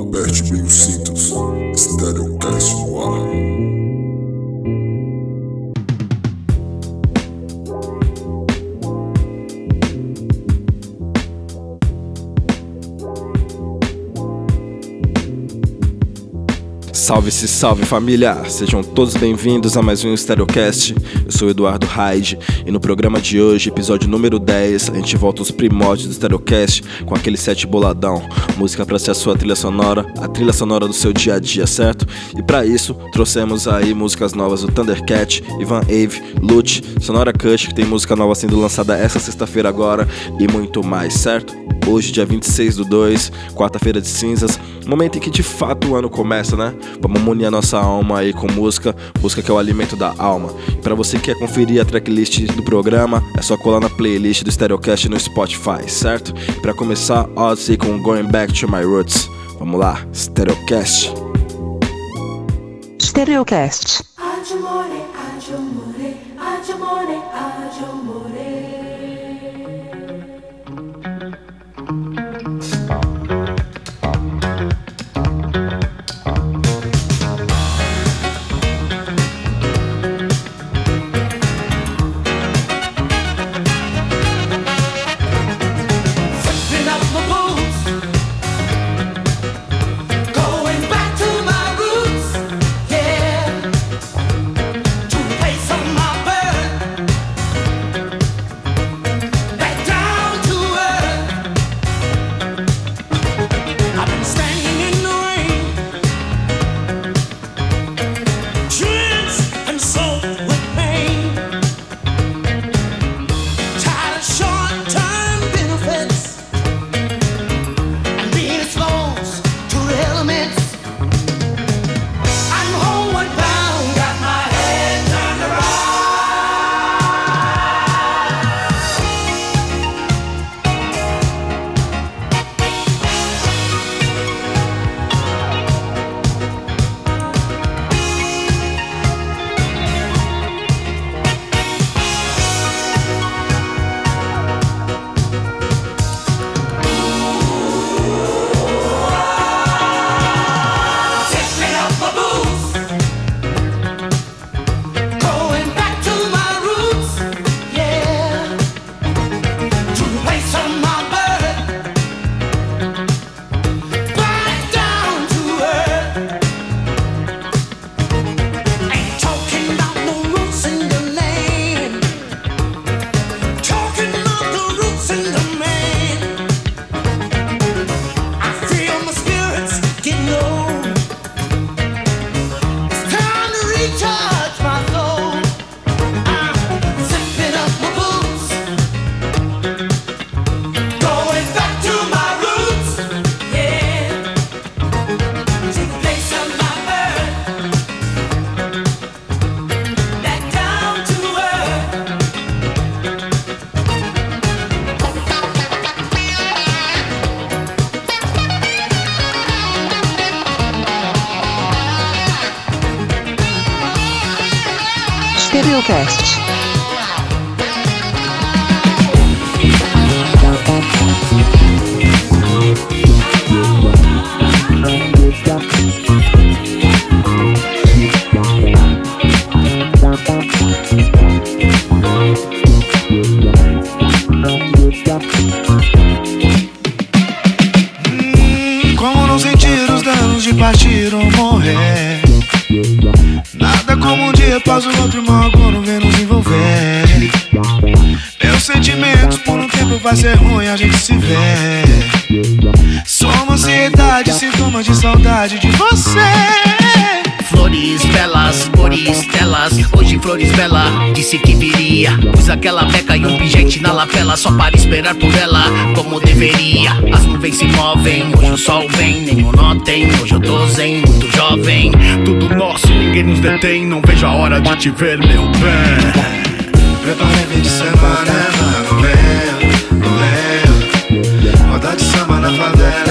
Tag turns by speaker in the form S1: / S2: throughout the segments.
S1: Aperte bem os cintos, Stereocast no ar.
S2: Salve-se, salve família! Sejam todos bem-vindos a mais um Stereocast. Eu sou Eduardo Hyde e no programa de hoje, episódio número 10, a gente volta aos primórdios do Stereocast com aquele set boladão. Música para ser a sua trilha sonora, a trilha sonora do seu dia a dia, certo? E para isso, trouxemos aí músicas novas do Thundercat, Ivan Ave, Lute, Sonora Kush, que tem música nova sendo lançada essa sexta-feira agora e muito mais, certo? Hoje, dia 26 do 2, quarta-feira de cinzas, momento em que de fato o ano começa, né? Vamos munir a nossa alma aí com música, música que é o alimento da alma. Para você que quer conferir a tracklist do programa, é só colar na playlist do Stereocast no Spotify, certo? Para começar, Odyssey com Going Back to My Roots. Vamos lá, Stereocast.
S3: Stereocast. Stereocast.
S4: Disse que viria. Pus aquela beca e um pingente na lapela só para esperar por ela, como deveria. As nuvens se movem, hoje o sol vem, nenhum notem. Hoje eu tô zen, muito jovem.
S5: Tudo nosso, ninguém nos detém. Não vejo a hora de te ver, meu bem.
S6: Preparei fim de semana, é lá no Leo. Roda de samba na favela,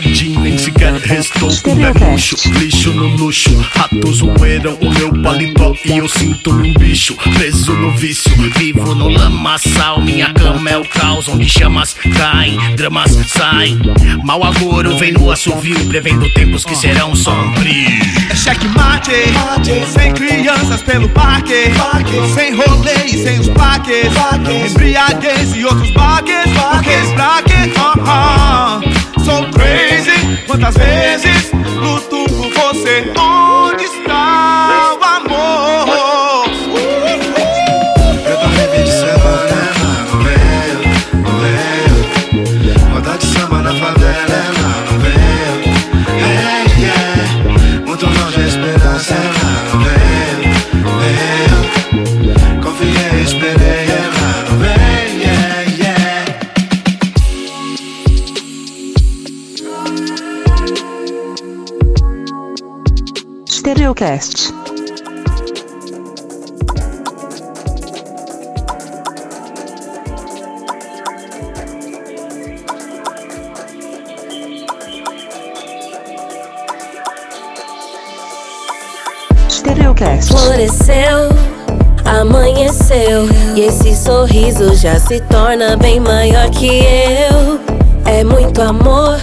S5: jardim nem sequer restou. Um luxo, lixo no luxo. Ratos roeram o meu paletó e eu sinto um bicho. Preso no vício,
S4: vivo no lamaçal Minha cama é o caos onde chamas caem, dramas saem. Mal agouro vem no assovio prevendo tempos que serão sombrios.
S6: É checkmate, sem crianças pelo parque. Sem rolê e sem os paques Embriaguez e outros baques. Porque braque, uh -huh. Quantas vezes luto por você
S3: Stereocast.
S7: Floresceu, amanheceu E esse sorriso já se torna bem maior que eu É muito amor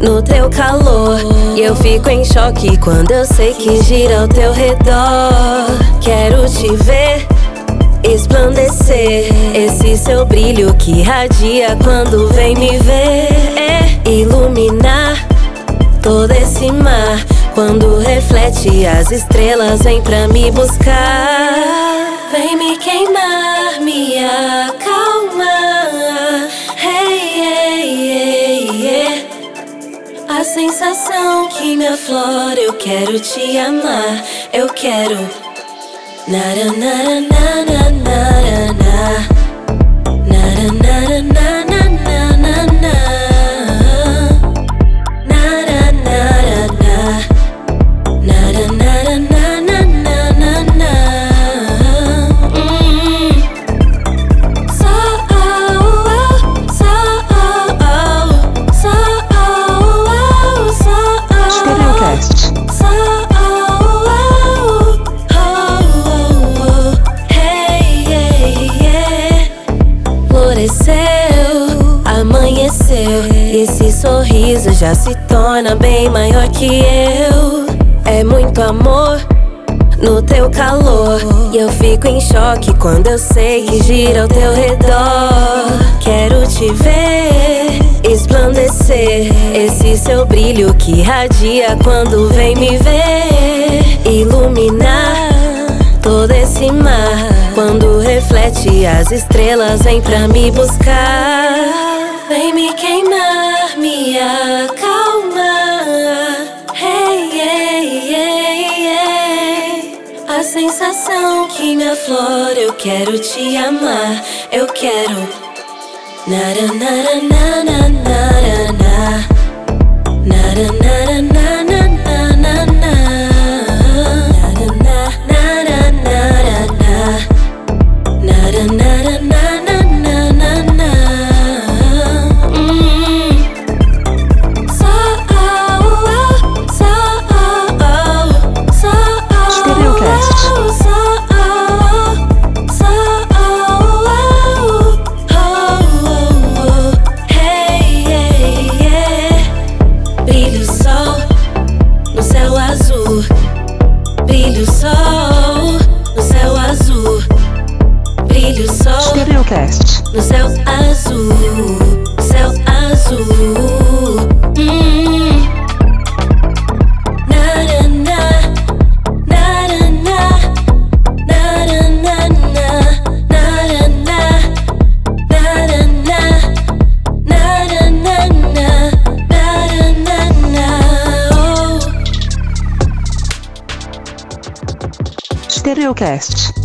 S7: no teu calor. E eu fico em choque quando eu sei que gira ao teu redor. Quero te ver esplandecer. Esse seu brilho que radia quando vem me ver. É iluminar todo esse mar. Quando reflete as estrelas vem pra me buscar. Vem me queimar, me acalmar sensação que me aflora Eu quero te amar, eu quero Nara, nara, nara, nara, nara Nara, nara, já se torna bem maior que eu. É muito amor no teu calor. E eu fico em choque quando eu sei que gira ao teu redor. Quero te ver esplandecer. Esse seu brilho que radia quando vem me ver. Iluminar todo esse mar. Quando reflete as estrelas, vem pra me buscar. Vem me me acalmar. Hey, hey, hey, hey. A sensação que me aflora, eu quero te amar, eu quero. Nara, nara, nara, nara, na. Nara, nara, nara,
S8: Showcast.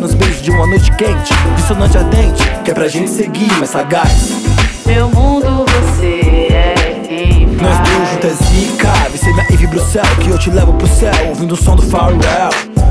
S8: Nos beijos de uma noite quente Dissonante ardente, que é pra gente seguir mais sagaz
S9: meu mundo, você é quem
S8: Nós
S9: faz.
S8: dois juntos minha Eve Bruxel Que eu te levo pro céu. Ouvindo o som do Pharrell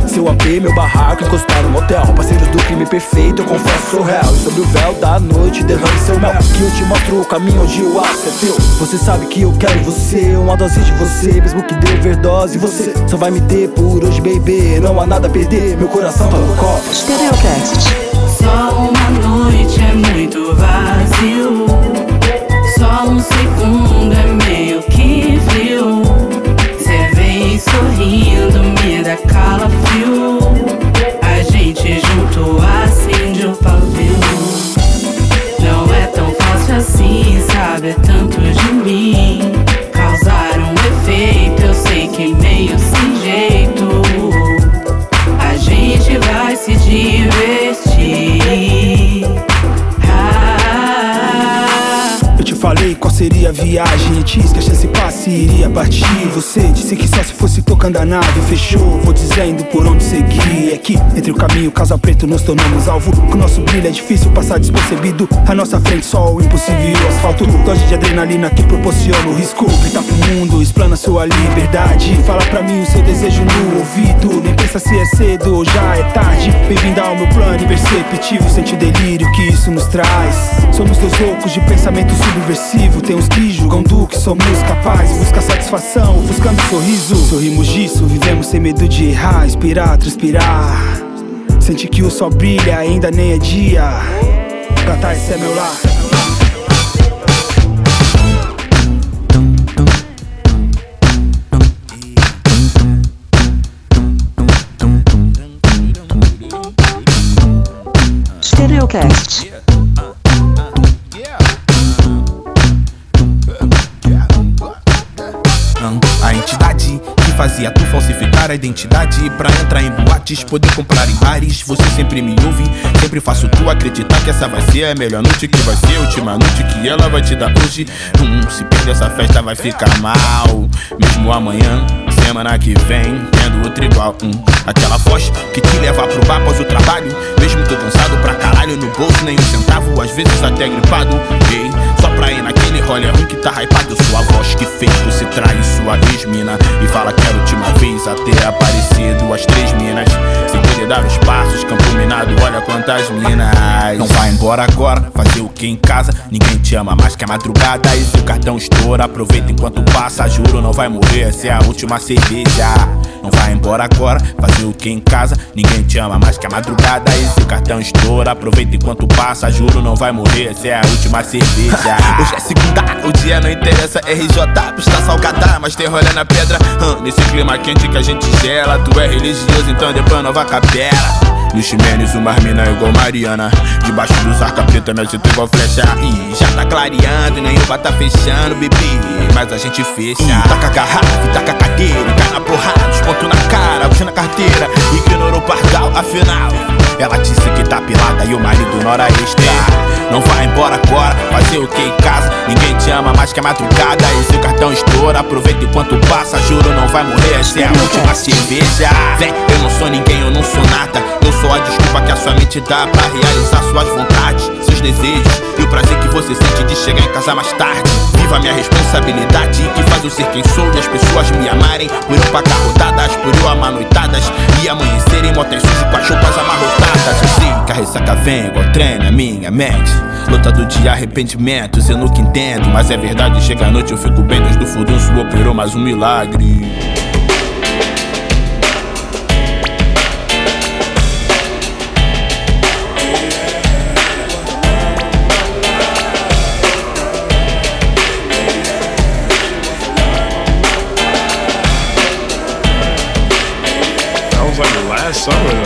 S8: Seu AP, meu barraco Encostar no motel. Parceiros do crime perfeito Eu confesso sou réu. E sobre o véu da noite Derrame seu mel. Que eu te mostro o caminho Onde o aço é teu Você sabe que eu quero você Uma dose de você. Mesmo que dê overdose Você só vai me ter por hoje, baby. Não há nada a perder Meu coração tá no copo.
S3: Stereocast.
S9: Só uma noite é muito vazio. Só um segundo é meio sorrindo, me calafrio. A gente junto acende o pavio. Não é tão fácil assim, sabe? É tanto de mim.
S8: Seria a viagem. Antes que a chance passe iria partir. Você disse que só se fosse tocando a nave. Fechou, vou dizendo por onde seguir. Aqui, entre o caminho e o casal preto Nos tornamos alvo. Com nosso brilho é difícil passar despercebido. À nossa frente só o impossível. E o asfalto Dose de adrenalina que proporciona o risco. Grita pro mundo, explana sua liberdade. Fala pra mim o seu desejo no ouvido. Nem pensa se é cedo ou já é tarde. Bem-vinda ao meu plano imperceptível. Sente o delírio que isso nos traz. Somos dois loucos de pensamento subversivo Tem uns que julgam do que somos capazes Busca satisfação, buscando sorriso. Sorrimos disso, vivemos sem medo de errar Inspirar, transpirar. Sente que o sol brilha, ainda nem é dia. Cantar esse é meu lar.
S3: Stereocast.
S10: A identidade Pra entrar em boates, poder comprar em bares. Você sempre me ouve, sempre faço tu acreditar Que essa vai ser a melhor noite Que vai ser a última noite que ela vai te dar hoje. Hum, Se perder essa festa vai ficar mal. Mesmo amanhã, semana que vem outro igual, hum. Aquela voz que te leva pro bar após o trabalho. Mesmo tô cansado pra caralho No bolso nem um centavo, às vezes até gripado. Ei, só pra ir naquele rolê ruim que tá hypado. Eu sou a voz que fez você trair sua ex-mina. E fala que era a última vez a ter aparecido as três minas. Sem poder dar os passos, campo minado, olha quantas minas. Não vai embora agora, fazer o que em casa? Ninguém te ama mais que a madrugada. E se o cartão estoura, aproveita enquanto passa. Juro, não vai morrer, essa é a última cerveja. Não vai embora agora, fazer o que em casa Ninguém te ama mais que a madrugada. E se o cartão estoura, aproveita enquanto passa. Juro, não vai morrer, essa é a última cerveja. Hoje é segunda, o dia não interessa. RJ, pista salgada, mas tem rolê na pedra. Hum, Nesse clima quente que a gente gela Tu é religioso, então depois nova capela Ximenes, uma mina é igual Mariana. Debaixo dos arca preta, nós entra igual flecha. e já tá clareando, nem o tá fechando, bebê. Mas a gente fecha. tá taca a garrafa, taca a cadeira, cai na porrada, desconto na cara, puxa na carteira. Ignorou o pardal, afinal. Ela disse que tá pilada e o marido nora extra. Não vai embora agora, fazer o que em casa? Ninguém te ama mais que a madrugada. E seu cartão estoura, aproveita enquanto passa. Juro, não vai morrer, essa é a última cerveja. Vem, eu não sou ninguém, eu não sou nada. Essa mente dá pra realizar suas vontades, seus desejos e o prazer que você sente de chegar em casa mais tarde. Viva minha responsabilidade que faz eu ser quem sou e as pessoas me amarem por eu pagar rodadas, por eu amar noitadas e amanhecerem motéis sujo com as roupas amarrotadas. Eu sei que a ressaca vem igual treina minha mente. Lotado de arrependimentos, eu nunca entendo, mas é verdade. Chega a noite eu fico bem, Deus do furdunço operou mais um milagre.
S11: summer.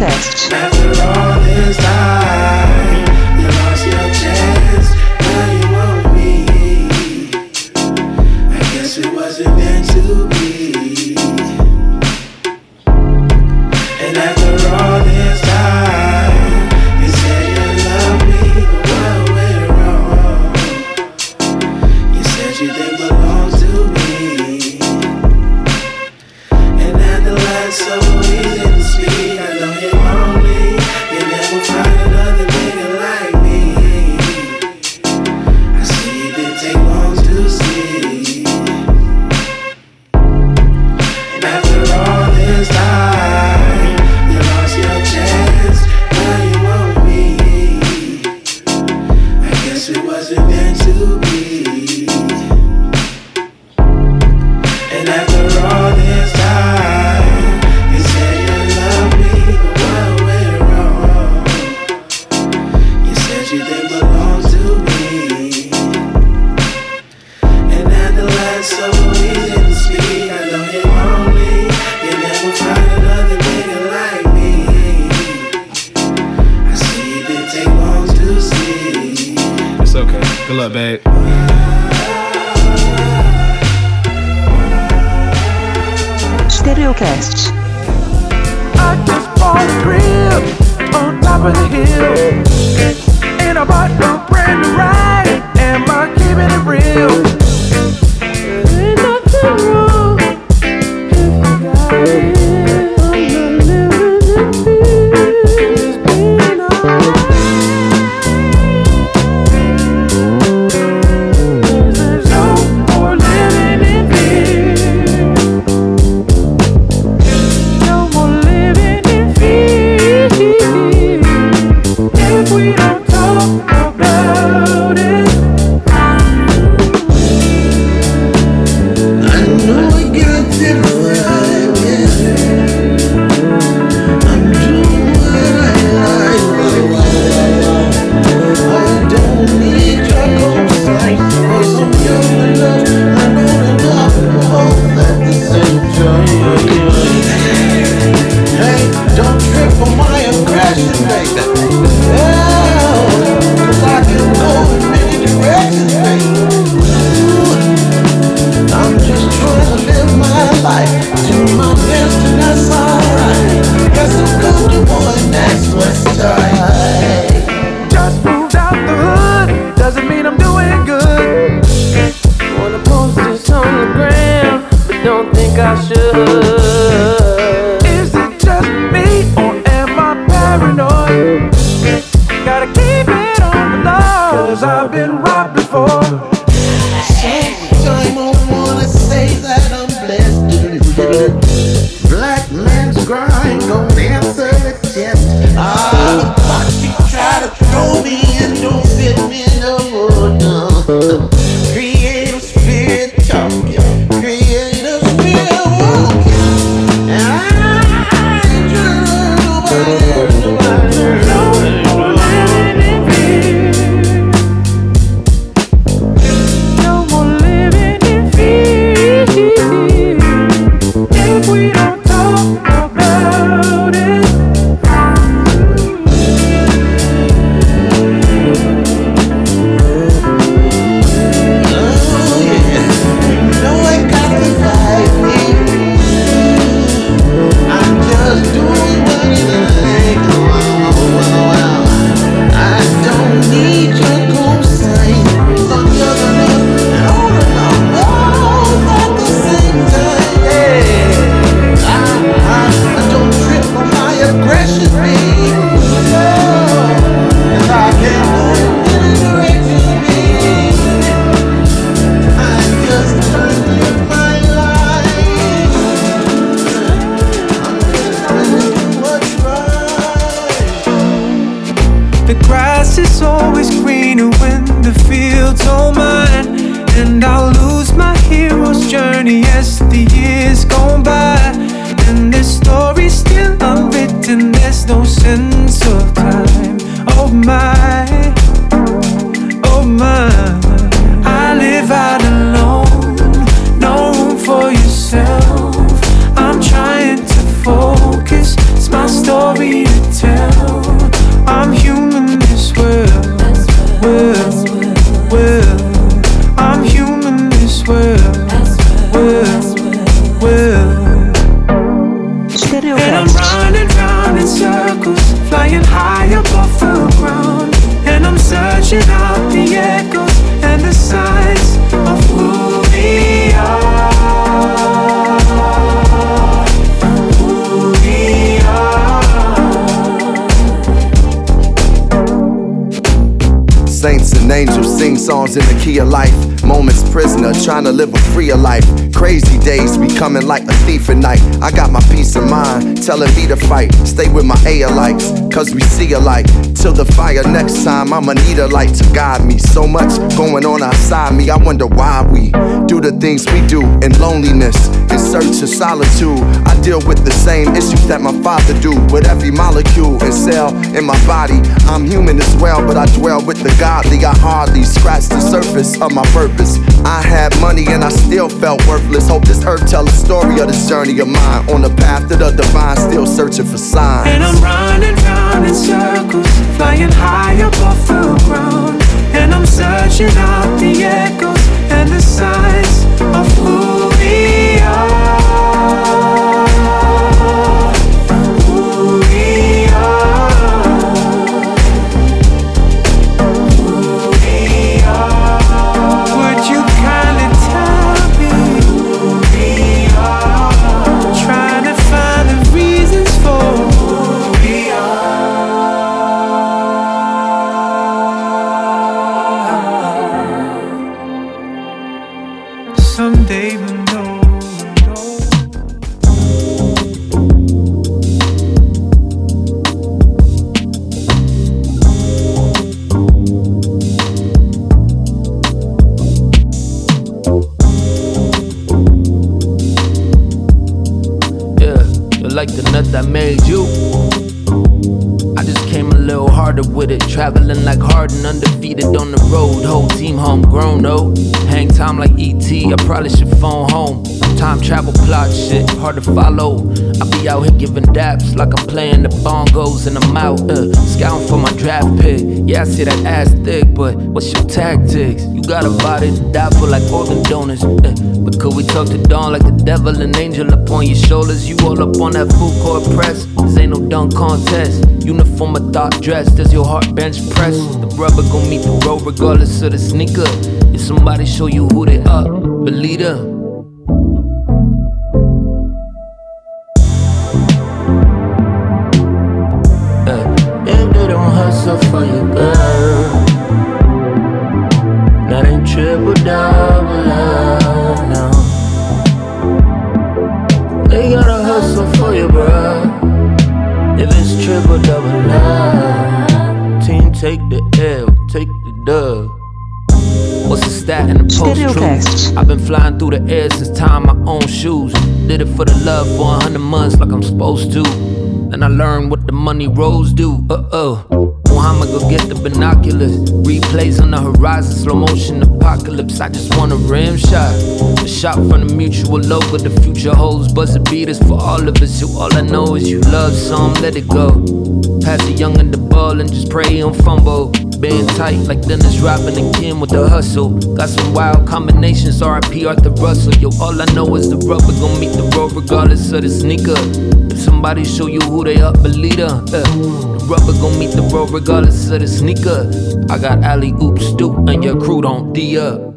S12: Podcast. Yeah.
S13: songs in the key of life. Moments prisoner, trying to live a freer life. Crazy days becoming like a thief at night. I got my peace of mind, telling me to fight. Stay with my A alikes, cause we see alike. Until the fire next time. I'ma need a light to guide me. So much going on outside me. I wonder why we do the things we do in loneliness, in search of solitude. I deal with the same issues that my father do with every molecule and cell in my body. I'm human as well, but I dwell with the godly. I hardly scratch the surface of my purpose. I had money and I still felt worthless. Hope this earth tell a story of this journey of mine on the path to the divine, still searching for signs.
S14: And I'm running round in circles flying high above the ground. And I'm searching out the echoes and the signs of who.
S15: With it. Traveling like Harden, undefeated on the road. Whole team homegrown, though. Hang time like ET, I probably should phone home. Time travel plot shit, hard to follow. I be out here giving daps like I'm playing the bongos and I'm out, uh, scouting for my draft pick. Yeah, I see that ass thick, but what's your tactics? You got a body to die for like organ donors. Uh, but could we talk to dawn like the devil and angel upon your shoulders? You all up on that full court press. This ain't no dunk contest. Uniform of thought dress, does your heart bench press? The rubber gon' meet the road regardless of the sneaker. If somebody show you who they up, believe them. Flying through the air since tying my own shoes. Did it for the love for a hundred months like I'm supposed to. And I learned what the money rolls do. Uh oh. Muhammad go get the binoculars. Replays on the horizon, slow motion apocalypse. I just want a rim shot. A shot from the mutual logo. The future holds buzzer beaters for all of us. Who all I know is you love some, let it go. Pass the young and the ball and just pray don't fumble. Being tight like Dennis Robin Kim with the hustle. Got some wild combinations, RIP Arthur Russell. Yo, all I know is the rubber gon' meet the road regardless of the sneaker. If somebody show you who they up, believe them. Uh, the rubber gon' meet the road regardless of the sneaker. I got alley oops, stoop, and your crew don't D up.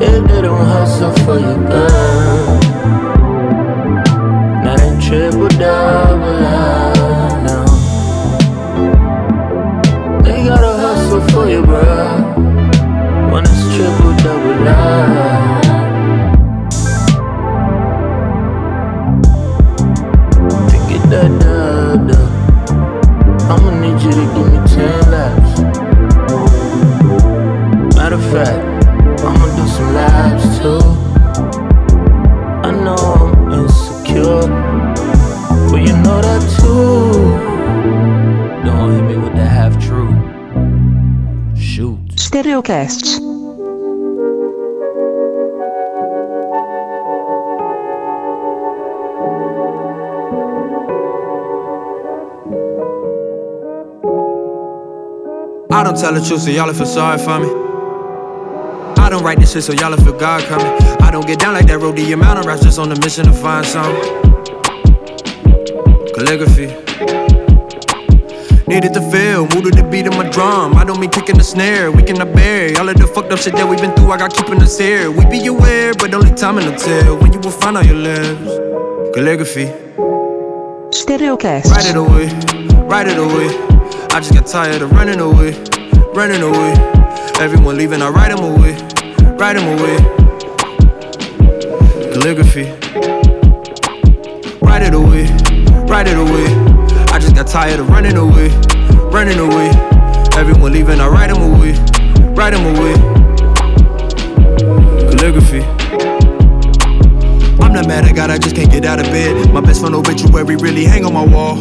S15: They don't hustle for you, girl, triple double
S3: Stereocast.
S16: I don't tell the truth, so y'all feel sorry for me. I don't write this shit, so y'all feel God coming. I don't get down like that road, the amount of raps just on a mission to find something. Calligraphy. Needed to feel, moved to the beat of my drum. I don't mean kicking the snare, we cannot bear all of the fucked up shit that we been through. I got keeping us here. We be aware, but only time will tell when you will find out your lives. Calligraphy.
S3: Stereocast.
S16: Write it away, write it away. I just got tired of running away, running away. Everyone leaving, I write them away, write them away. Calligraphy. Write it away, write it away. I just got tired of running away, running away. Everyone leaving, I write them away, write them away. Calligraphy. I'm not mad at God, I just can't get out of bed. My best friend obituary really hang on my wall.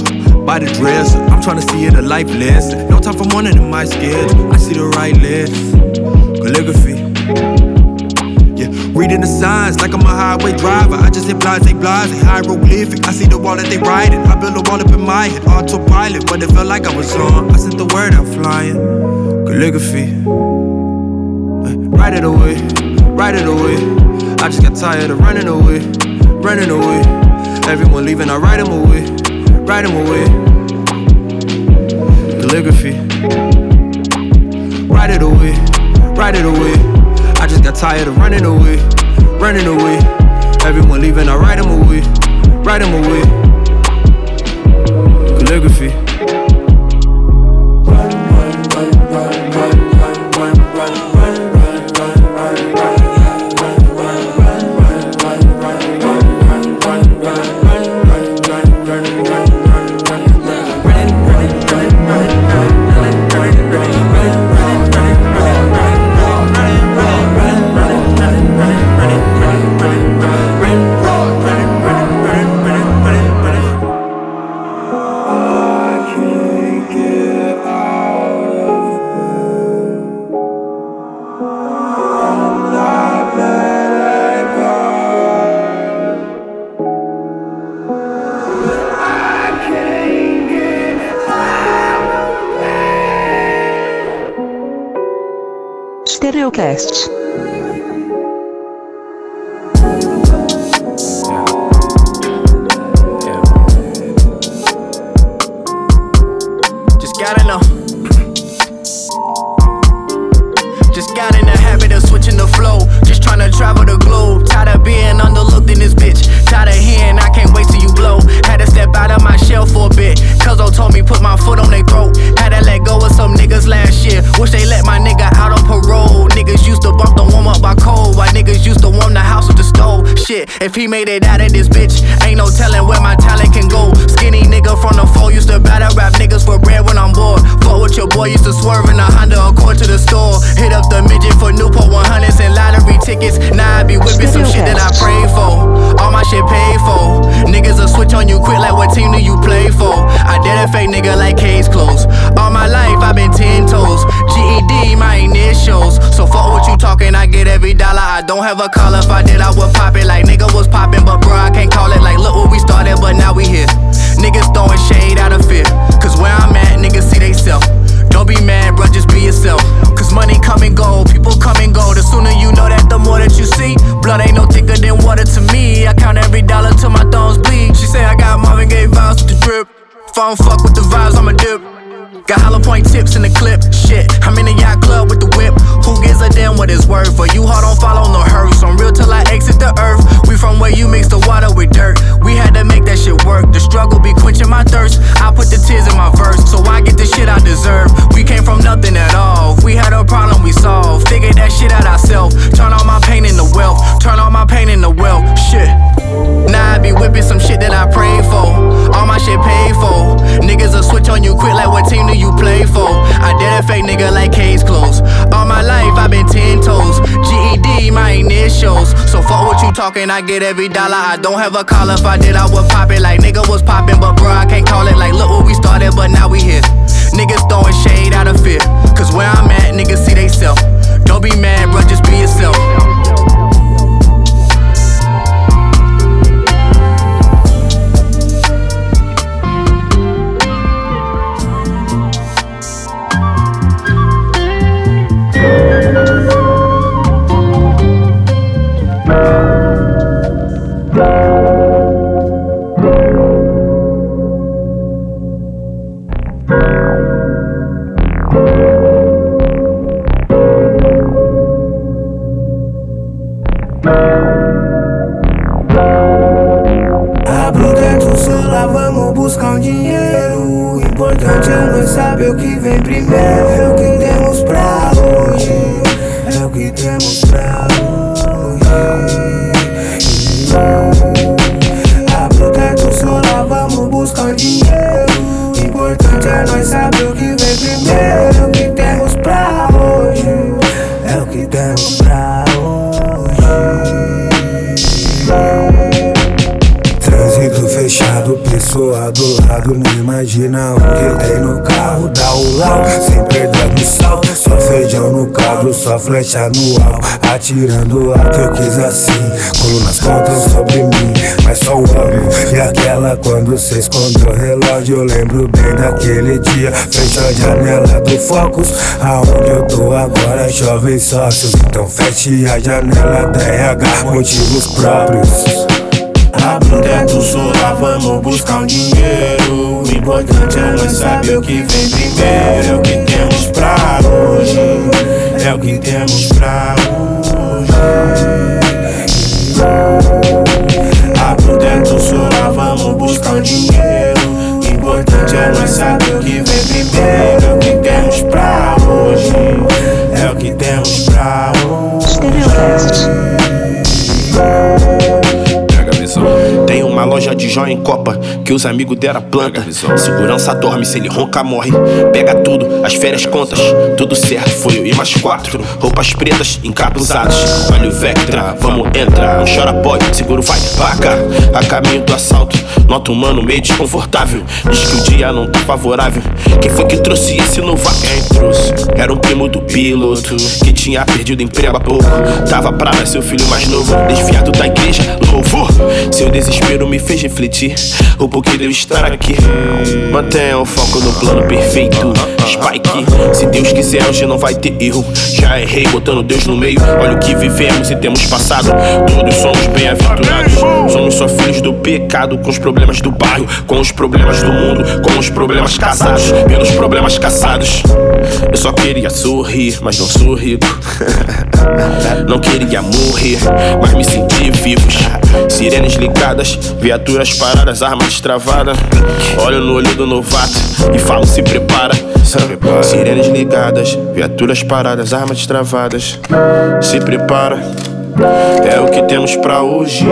S16: By the dress, I'm trying to see it a life lesson. No time for morning in my schedule. I see the right list. calligraphy. Reading the signs like I'm a highway driver. I just hit blase, blase, hieroglyphic. I see the wall that they writing. I build a wall up in my head, autopilot, but it felt like I was on. I sent the word out flying, calligraphy. Write it away, write it away. I just got tired of running away, running away. Everyone leaving, I write them away, write them away. Calligraphy. Write it away, write it away. Got tired of running away, running away. Everyone leaving, I write them away, write them away. Calligraphy.
S4: Get every dollar. I don't have a call if I did, I would pop it like nigga was popping. But bro, I can't call it like look where we started, but now we here. Niggas throwing shade out of fear. Cause where I'm at, niggas see they self. Don't be mad, bro, just be yourself. Cause money come and go, people come and go. The sooner you know that, the more that you see. Blood ain't no thicker than water to me. I count every dollar till my thumbs bleed. She say I got Marvin Gaye vibes with the drip. If I don't fuck with the vibes, I'ma dip. Got hollow point tips in the clip. Shit, I'm in the yacht club with the whip. Who gives a damn what it's worth? For you hard don't follow no hearse. I'm real till I exit the earth. We from where you mix the water with dirt. We had to make that shit work. The struggle be quenching my thirst. I put the tears in my verse, so I get the shit I deserve. We came from nothing at all. If we had a problem, we solved. Figured that shit out ourselves. Turn all my pain into wealth. Turn all my pain into wealth. Shit. Now I be whipping some shit that I prayed for. All my shit paid for. Niggas will switch on fake nigga like case closed. All my life i been ten toes. GED, my initials. So fuck what you talking, I get every dollar. I don't have a call if I did, I would pop it like nigga was popping. But bro, I can't call it like look what we started, but now we here. Niggas throwing shade out of fear. Cause where I'm at, niggas see they self. Don't be mad, bro, just be yourself.
S17: Flecha no alto. Atirando alto, eu quis assim. Colunas contam sobre mim, mas só o amo. E aquela quando cê escondeu o relógio, eu lembro bem daquele dia. Fecha a janela do Focus, aonde eu tô agora, jovens sócios. Então feche a janela da RH, motivos próprios.
S18: Abre o teto, solar, vamos buscar um dinheiro. O importante é nós saber o que vem primeiro. É o que temos pra hoje. É o que temos pra hoje. Abre o teto, solar, vamos buscar um dinheiro. O importante é nós saber o que vem primeiro. É o que temos pra hoje. É o que temos pra hoje.
S19: Uma loja de joia em Copa que os amigos deram a planta. Segurança dorme, se ele ronca, morre. Pega tudo, as férias contas, tudo certo. Foi eu e mais quatro. Roupas pretas, encapuzadas. Olha o Vectra, vamos entrar. Não chora, pode, seguro vai, vaca. A caminho do assalto, nota humano meio desconfortável. Diz que o dia não tá favorável. Quem foi que trouxe esse novo? Quem trouxe? Era um primo do piloto que tinha perdido emprego há pouco. Tava pra nascer o filho mais novo, desviado da igreja. Louvor, seu desespero me fez refletir o porquê de eu estar aqui. Mantenha o foco no plano perfeito. Spike, se Deus quiser, hoje não vai ter erro. Já errei botando Deus no meio. Olha o que vivemos e temos passado. Todos somos bem-aventurados. Somos só filhos do pecado, com os problemas do bairro, com os problemas do mundo, com os problemas casados, pelos problemas caçados. Eu só queria sorrir, mas não sou rico. Não queria morrer, mas me senti vivos. Sirenes ligadas, viaturas paradas, armas destravadas. Olho no olho do novato e falo: se prepara. Sirenes ligadas, viaturas paradas, armas destravadas. Se prepara, é o que temos pra hoje.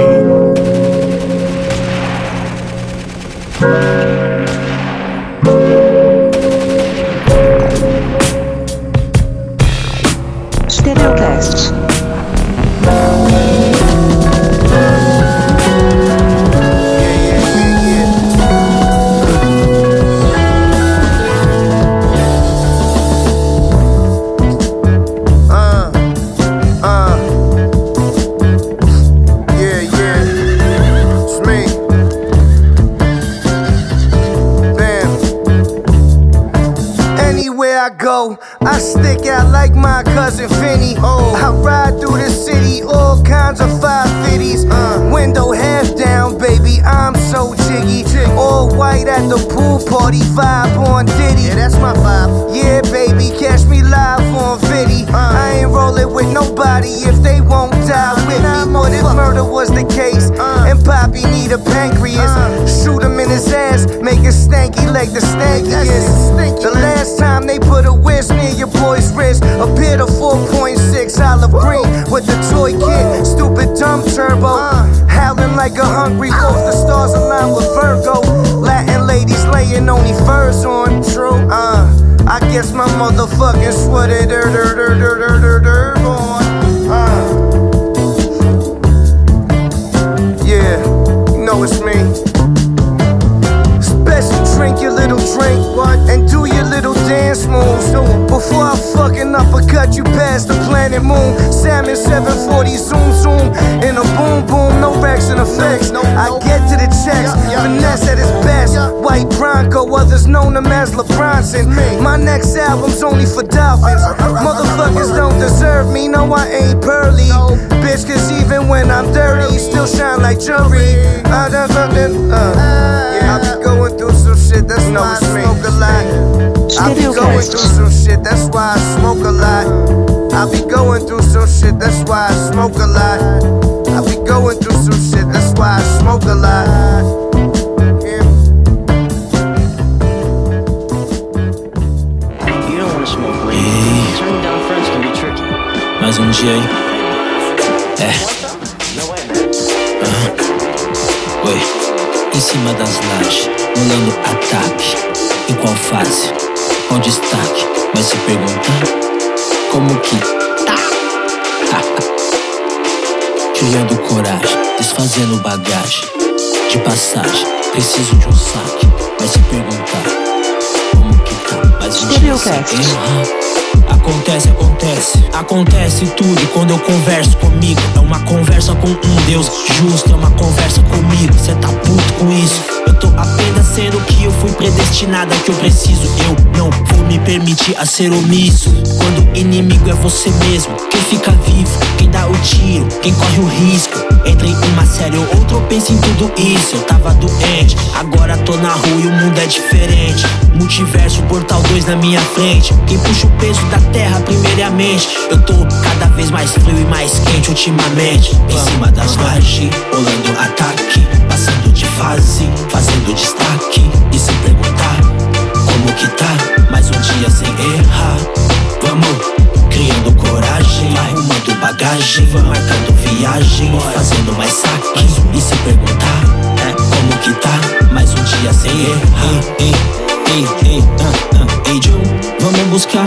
S12: Even when I'm dirty, still shine like jewelry. I done something, uh, yeah, I be going through some shit, that's why I smoke a lot. I be going through some shit, that's why I smoke a lot. I be going through some shit, that's why I smoke a lot. I be going through some shit, that's why I smoke a lot.
S20: You don't wanna smoke weed. Turning down friends can be tricky.
S21: Mais um dia aí. É. Oi. Em cima das lajes, rolando ataque. Em qual fase? Qual destaque? Vai se perguntar como que tá? Criando coragem, desfazendo bagagem. De passagem, preciso de um saque. Vai se perguntar como que tá, mas um dia sem
S3: Stereocast.
S21: Acontece, acontece, acontece tudo quando eu converso comigo. É uma conversa com um Deus justo, é uma conversa comigo. Cê tá puto com isso? Eu tô apenas sendo que eu fui predestinado, é que eu preciso. Eu não vou me permitir a ser omisso. Quando o inimigo é você mesmo, quem fica vivo, quem dá o tiro, quem corre o risco. Entre uma série ou outra, eu penso em tudo isso. Eu tava doente, agora tô na rua e o mundo é diferente. Multiverso, portal 2 na minha frente. Quem puxa o peso da terra, primeiramente. Eu tô cada vez mais frio e mais quente ultimamente. Em cima das lajes, rolando ataque. Passando de fase, fazendo destaque. E se perguntar como que tá, mais um dia sem errar. Vamos criando coragem, arrumando bagagem, marcando viagem, fazendo mais saque. E se perguntar é, como que tá, mais um dia sem errar. Ei, ei, ei, ei, ah, ah, ei, Joe, vamos buscar.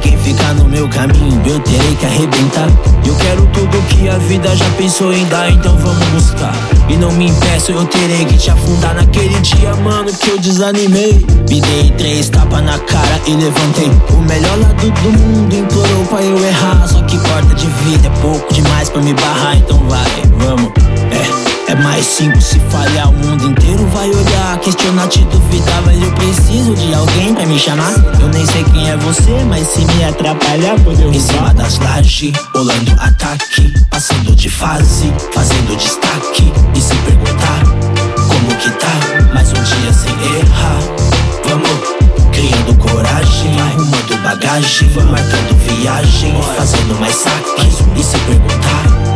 S21: Quem ficar no meu caminho, eu terei que arrebentar. Eu quero tudo que a vida já pensou em dar, então vamos buscar. E não me impeço, eu terei que te afundar naquele dia, mano, que eu desanimei. Me dei três tapas na cara e levantei. O melhor lado do mundo implorou pra eu errar. Só que porta de vida é pouco demais pra me barrar, então vai, vamos. É, é mais simples se falhar, o mundo inteiro vai olhar. Questionar, te duvidar, mas eu preciso de alguém pra me chamar. Eu nem sei quem é você, mas se me atrapalhar, pode eu Em cima das lajes, rolando ataque. Passando de fase, fazendo destaque. E se perguntar como que tá, mais um dia sem errar. Vamos criando coragem, arrumando bagagem, marcando viagem, fazendo mais saques. E se perguntar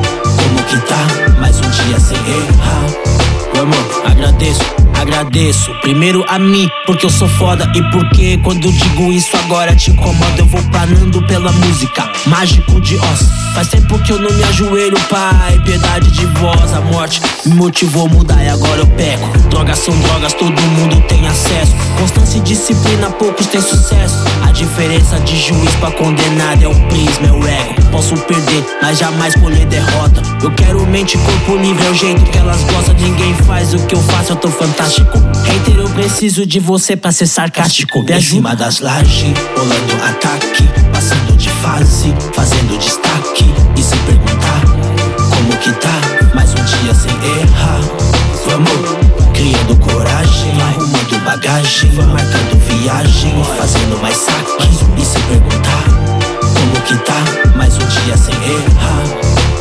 S21: como que tá, mais um dia sem errar. Vamos, agradeço, agradeço. Primeiro a mim, porque eu sou foda. E porque quando eu digo isso agora te incomoda, eu vou planando pela música. Mágico de Oz. Faz tempo que eu não me ajoelho, pai. Piedade de voz, a morte me motivou a mudar e agora eu pego. Drogas são drogas, todo mundo tem acesso. Constância e disciplina, poucos têm sucesso. A diferença de juiz pra condenado é o prisma, é o ego. Posso perder, mas jamais colher derrota. Eu quero mente, corpo livre, é o jeito que elas gostam. Ninguém faz o que eu faço, eu tô fantástico. Hater, eu preciso de você pra ser sarcástico. Me. Em cima das lajes, rolando ataque. Passando de fase, fazendo destaque. E se perguntar como que tá, mais um dia sem errar. Vamos criando coragem, arrumando bagagem, marcando viagem, fazendo mais saques. E se perguntar como que tá, mais um dia sem errar.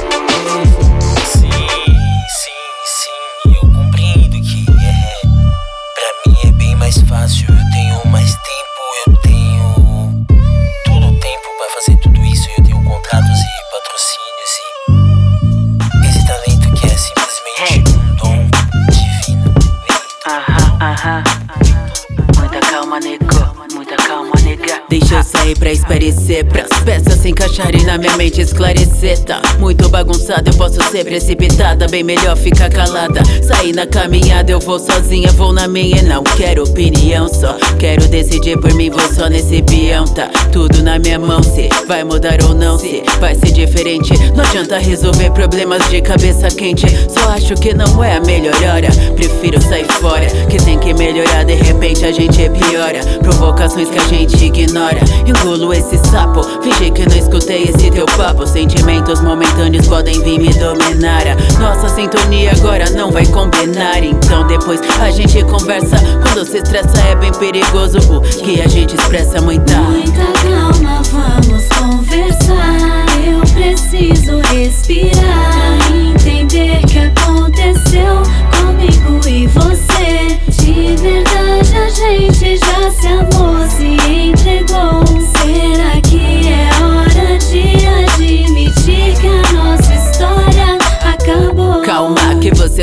S22: Minha mente esclarecer Tá muito bagunçada, eu posso ser precipitada Bem melhor ficar calada. Sair na caminhada, eu vou sozinha Vou na minha, não quero opinião Só quero decidir por mim, vou só nesse peão. Tá tudo na minha mão, se vai mudar ou não Se vai ser diferente. Não adianta resolver problemas de cabeça quente Só acho que não é a melhor hora. Prefiro sair fora Que tem que melhorar, de repente a gente piora. Provocações que a gente ignora Engulo esse sapo, fingi que não escutei esse teu papo. Sentimentos momentâneos podem vir me dominar Nossa sintonia agora não vai combinar Então depois a gente conversa Quando se estressa é bem perigoso O que a gente expressa muita
S23: Muita calma, vamos conversar. Eu preciso respirar. Entender que aconteceu comigo e você. De verdade, a gente já se amou, se entregou. Será que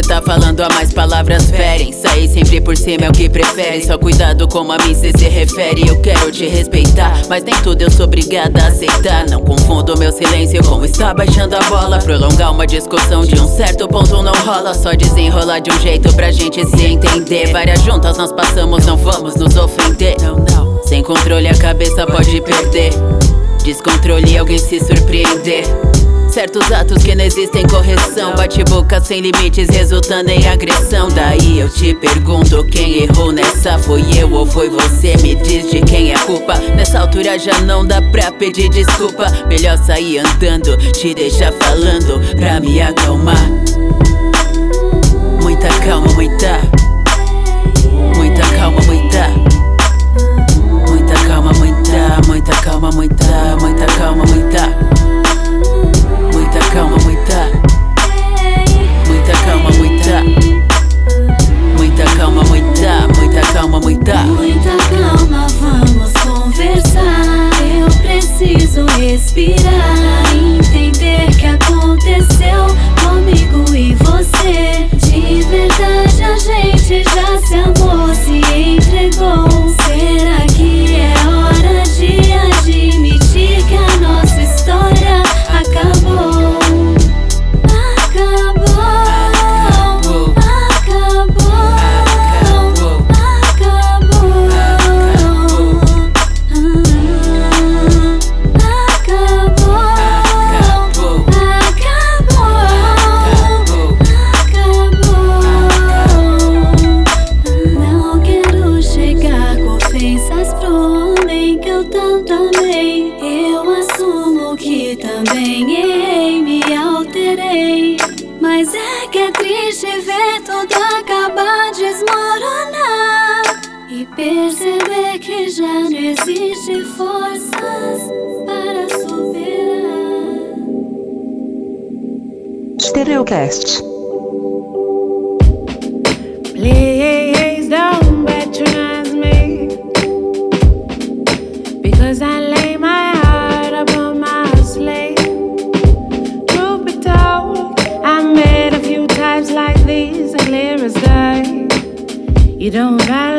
S22: Você tá falando a mais palavras ferem. Sair sempre por cima é o que prefere. Só cuidado como a mim cê se refere. Eu quero te respeitar, mas nem tudo eu sou obrigada a aceitar. Não confundo meu silêncio com estar baixando a bola. Prolongar uma discussão de um certo ponto não rola. Só desenrolar de um jeito pra gente se entender. Várias juntas nós passamos, não vamos nos ofender. Sem controle a cabeça pode perder. Descontrole alguém se surpreender Certos atos que não existem correção. Bate-boca sem limites, resultando em agressão. Daí eu te pergunto: quem errou nessa? Foi eu ou foi você? Me diz de quem é a culpa. Nessa altura já não dá pra pedir desculpa. Melhor sair andando, te deixar falando pra me acalmar. Muita calma, muita. Muita calma, muita. Muita calma, muita. Muita calma, muita. Muita calma, muita calma, muita. Muita calma, muita. Muita calma, muita. Muita calma, muita.
S23: Muita calma, vamos conversar. Eu preciso respirar. Entender que aconteceu comigo e você. De verdade, a gente já se amou, se entregou. Será que
S3: Podcast.
S9: Please don't patronize me because I lay my heart upon my sleeve. Truth be told, I made a few types like these clear as day. You don't got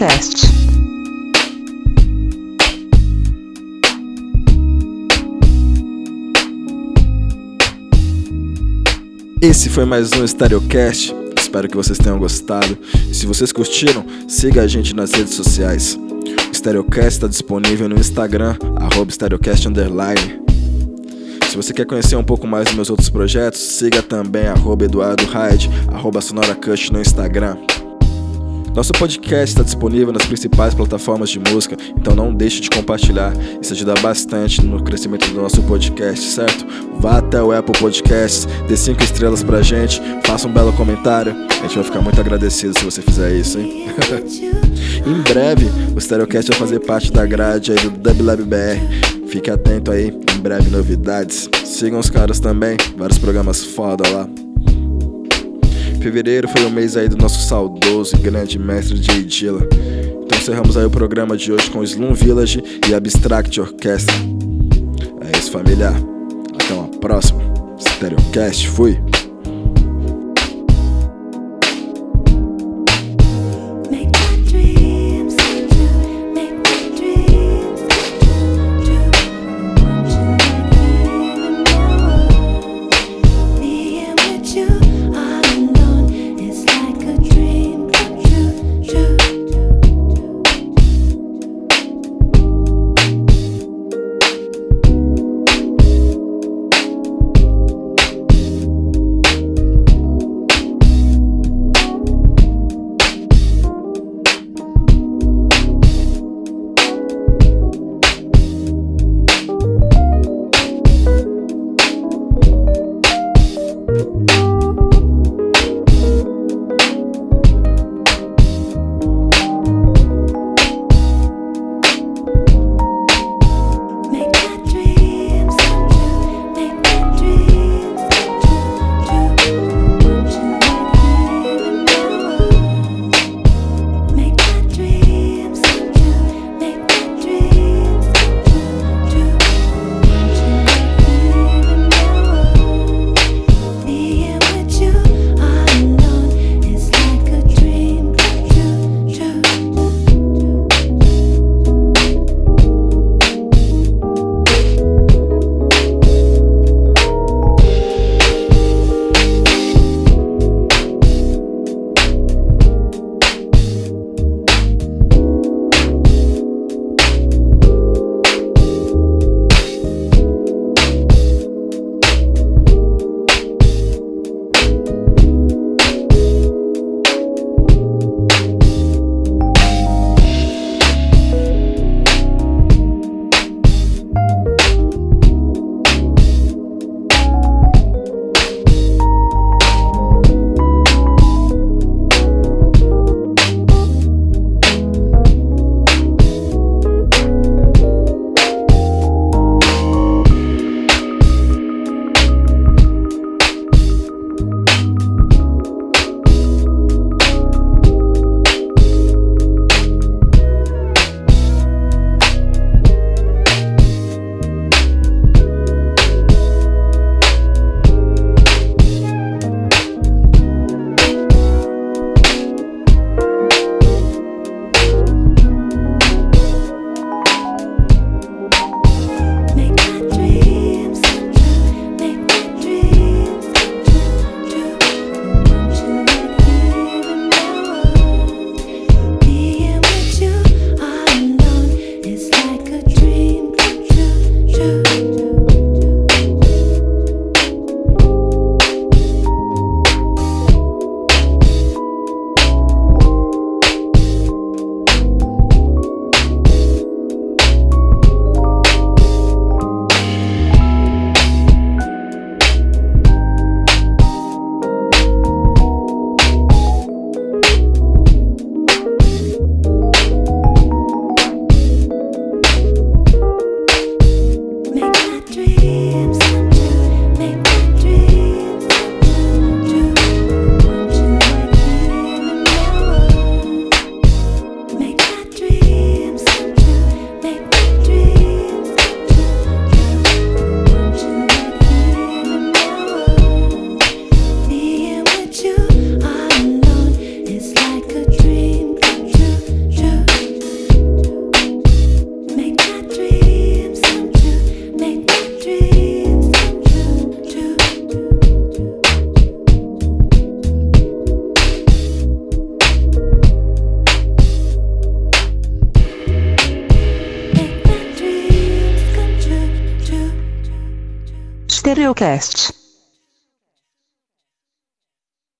S18: Podcast.
S2: Esse foi mais um Stereocast. Espero que vocês tenham gostado. E se vocês curtiram, siga a gente nas redes sociais. O Stereocast está disponível no Instagram, Stereocast Underline. Se você quer conhecer um pouco mais dos meus outros projetos, siga também arroba Eduardo Hyde, Sonora no Instagram.
S24: Nosso podcast está disponível nas principais plataformas de música, então não deixe de compartilhar. Isso ajuda bastante no crescimento do nosso podcast, certo? Vá até o Apple Podcasts, dê 5 estrelas pra gente, faça um belo comentário. A gente vai ficar muito agradecido se você fizer isso, hein? em breve, o Stereocast vai fazer parte da grade aí do WLab BR. Fique atento aí, em breve novidades. Sigam os caras também, vários programas foda lá. Fevereiro foi o mês aí do nosso saudoso e grande mestre Jay Dilla. Então encerramos aí o programa de hoje com Slum Village e Abstract Orchestra. É isso, família. Até uma próxima. Stereocast, fui.
S3: Stereocast.